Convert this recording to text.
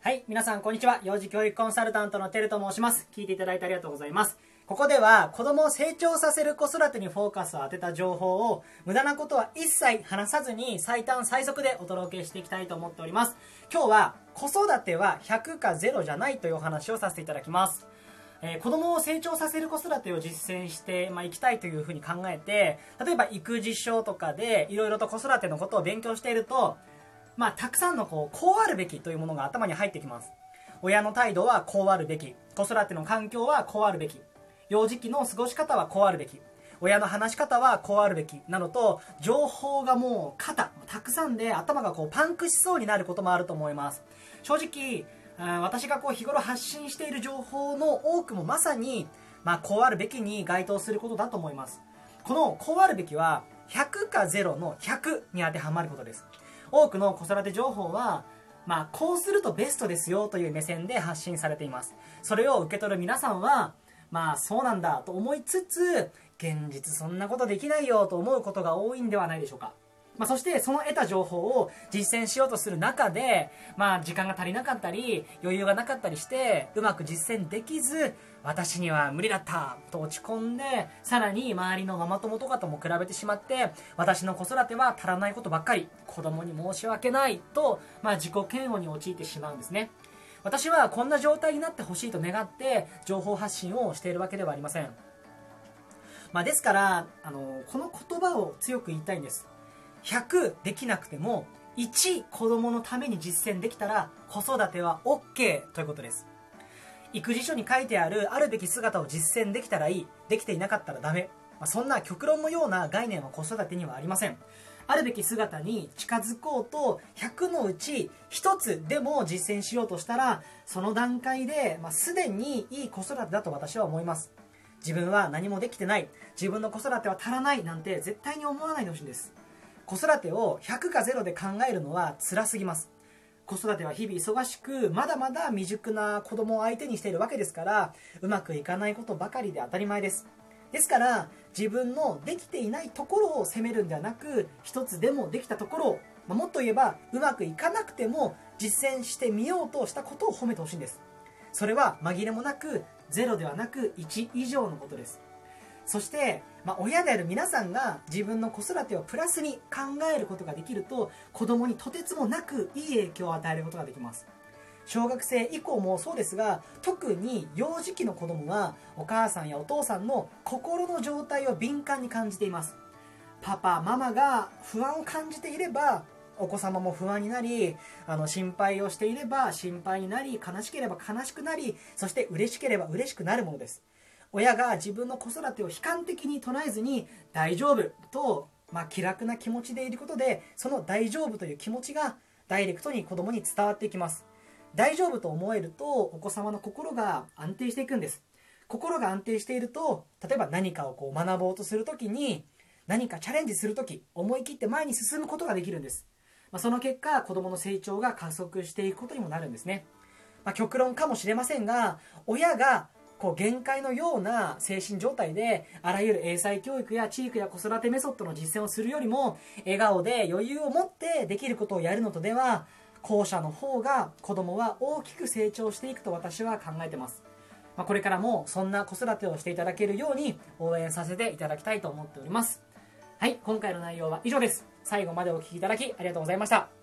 はい、皆さんこんにちは。幼児教育コンサルタントのてると申します。聞いていただいてありがとうございます。ここでは子供を成長させる子育てにフォーカスを当てた情報を無駄なことは一切話さずに最短最速でお届けしていきたいと思っております。今日は子育ては100か0じゃないというお話をさせていただきます。えー子供を成長させる子育てを実践して、まあ、いきたいというふうに考えて例えば育児書とかでいろいろと子育てのことを勉強していると、まあ、たくさんのこうこうあるべきというものが頭に入ってきます。親の態度はこうあるべき。子育ての環境はこうあるべき。幼児期の過ごし方はこうあるべき。親の話し方はこうあるべき。などと情報がもう肩たくさんで頭がこうパンクしそうになることもあると思います。正直私がこう日頃発信している情報の多くもまさに、まあ、こうあるべきに該当することだと思います。このこうあるべきは100か0の100に当てはまることです。多くの子育て情報はまあ、こうするとベストですよという目線で発信されています。それを受け取る皆さんはまあそうなんだと思いつつ現実そんなことできないよと思うことが多いんではないでしょうか。まあ、そしてその得た情報を実践しようとする中で、まあ、時間が足りなかったり余裕がなかったりしてうまく実践できず私には無理だったと落ち込んでさらに周りのママ友とかとも比べてしまって私の子育ては足らないことばっかり子供に申し訳ないと、まあ、自己嫌悪に陥ってしまうんですね。私はこんな状態になってほしいと願って情報発信をしているわけではありません。まあ、ですからあのこの言葉を強く言いたいんです。100できなくても1子供のために実践できたら子育ては OK ということです。育児書に書いてあるあるべき姿を実践できたらいいできていなかったらダメ、まあ、そんな極論のような概念は子育てにはありません。あるべき姿に近づこうと100のうち1つでも実践しようとしたらその段階で、まあ、すでにいい子育てだと私は思います。自分は何もできてない。自分の子育ては足らないなんて絶対に思わないでほしいんです。子育てを100か0で考えるのは辛すぎます。子育ては日々忙しくまだまだ未熟な子供を相手にしているわけですからうまくいかないことばかりで当たり前です。ですから自分のできていないところを責めるんではなく一つでもできたところを、まもっと言えばうまくいかなくても実践してみようとしたことを褒めてほしいんです。それは紛れもなく0ではなく1以上のことです。そして、まあ、親である皆さんが自分の子育てをプラスに考えることができると子供にとてつもなくいい影響を与えることができます。小学生以降もそうですが特に幼児期の子供はお母さんやお父さんの心の状態を敏感に感じています。パパママが不安を感じていればお子様も不安になりあの心配をしていれば心配になり悲しければ悲しくなりそして嬉しければ嬉しくなるものです。親が自分の子育てを悲観的に捉えずに大丈夫と、まあ、気楽な気持ちでいることでその大丈夫という気持ちがダイレクトに子供に伝わっていきます。大丈夫と思えるとお子様の心が安定していくんです。心が安定していると例えば何かをこう学ぼうとするときに何かチャレンジするとき思い切って前に進むことができるんです、まあ、その結果子供の成長が加速していくことにもなるんですね、まあ、極論かもしれませんが親がこう限界のような精神状態であらゆる英才教育や地域や子育てメソッドの実践をするよりも笑顔で余裕を持ってできることをやるのとでは後者の方が子供は大きく成長していくと私は考えてます、まあ、これからもそんな子育てをしていただけるように応援させていただきたいと思っております。はい今回の内容は以上です。最後までお聴きいただきありがとうございました。